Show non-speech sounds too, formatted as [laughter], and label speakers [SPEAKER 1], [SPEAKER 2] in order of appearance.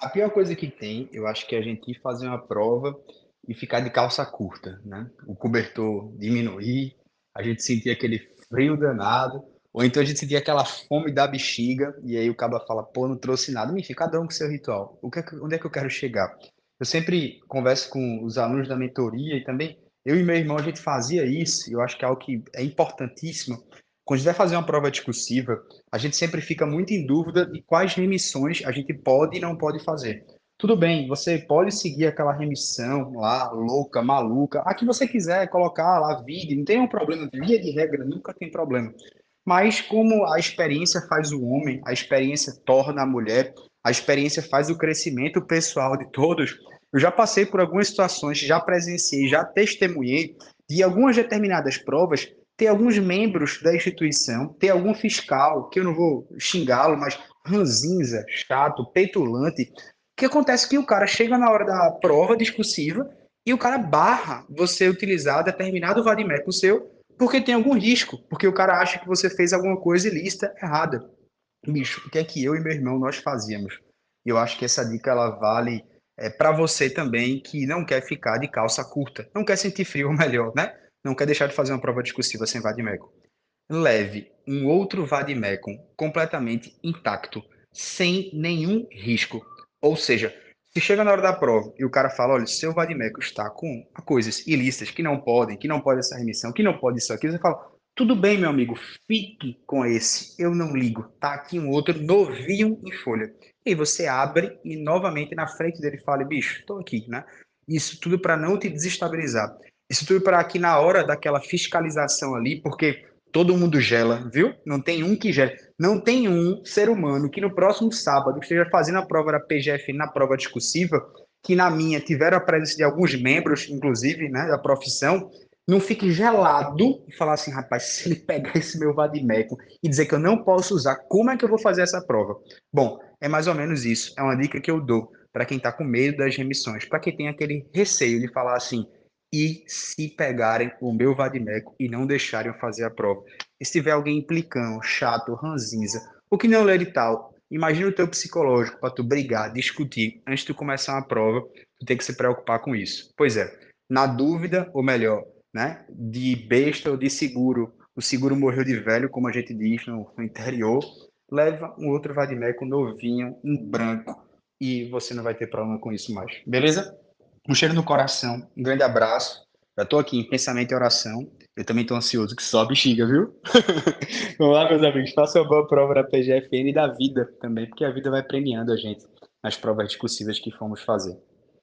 [SPEAKER 1] A pior coisa que tem, eu acho que é a gente ir fazer uma prova e ficar de calça curta, né? O cobertor diminuir, a gente sentir aquele frio danado, ou então a gente sentir aquela fome da bexiga, e aí o cara fala, pô, não trouxe nada. Enfim, cada um com seu ritual. O é que- onde é que eu quero chegar? Eu sempre converso com os alunos da mentoria e também eu e meu irmão a gente fazia isso, e eu acho que é algo que é importantíssimo. Quando a gente vai fazer uma prova discursiva, a gente sempre fica muito em dúvida de quais remissões a gente pode e não pode fazer. Tudo bem, você pode seguir aquela remissão lá, louca, maluca, a que você quiser colocar lá, vídeo, não tem um problema, via de regra, nunca tem problema. Mas como a experiência faz o homem, a experiência torna a mulher, a experiência faz o crescimento pessoal de todos, eu já passei por algumas situações, já presenciei, já testemunhei de algumas determinadas provas ter alguns membros da instituição, ter algum fiscal, que eu não vou xingá-lo, mas ranzinza, chato, petulante, que acontece que o cara chega na hora da prova discursiva e o cara barra você utilizar determinado vadimeco seu porque tem algum risco, porque o cara acha que você fez alguma coisa ilícita errada. Bicho, o que é que eu e meu irmão nós fazíamos? Eu acho que essa dica ela vale é, para você também que não quer ficar de calça curta, não quer sentir frio, [laughs] melhor, né? Não quer deixar de fazer uma prova discursiva sem vadimeco. Leve um outro vademecum completamente intacto, sem nenhum risco. Ou seja, se chega na hora da prova e o cara fala, olha, seu vadimeco está com coisas ilícitas que não podem, que não pode essa remissão, que não pode isso aqui, você fala, tudo bem, meu amigo, fique com esse, eu não ligo. Tá aqui um outro novinho em folha. E você abre e novamente na frente dele fala, bicho, estou aqui, né? Isso tudo para não te desestabilizar. Isso tudo para que na hora daquela fiscalização ali, porque todo mundo gela, viu? Não tem um que gela. Não tem um ser humano que no próximo sábado esteja fazendo a prova da PGF na prova discursiva, que na minha tiveram a presença de alguns membros, inclusive, né, da profissão, não fique gelado e falar assim, rapaz, se ele pegar esse meu vadimeco e dizer que eu não posso usar, como é que eu vou fazer essa prova? Bom, é mais ou menos isso. É uma dica que eu dou para quem está com medo das remissões, para quem tem aquele receio de falar assim, e se pegarem o meu vadimeco e não deixarem eu fazer a prova. E se tiver alguém implicando, chato, ranzinza, o que não lê de tal, imagina o teu psicológico para tu brigar, discutir antes de tu começar uma prova, tu tem que se preocupar com isso. Pois é, na dúvida, ou melhor, né, de besta ou de seguro, o seguro morreu de velho, como a gente diz no, no interior, leva um outro vadimeco novinho, em branco, e você não vai ter problema com isso mais. Beleza? Um cheiro no coração, um grande abraço. Já estou aqui em pensamento e oração. Eu também estou ansioso que só bexiga, viu? [laughs] Vamos lá, meus amigos. Faça uma boa prova da PGFN e da vida também, porque a vida vai premiando a gente nas provas discursivas que fomos fazer.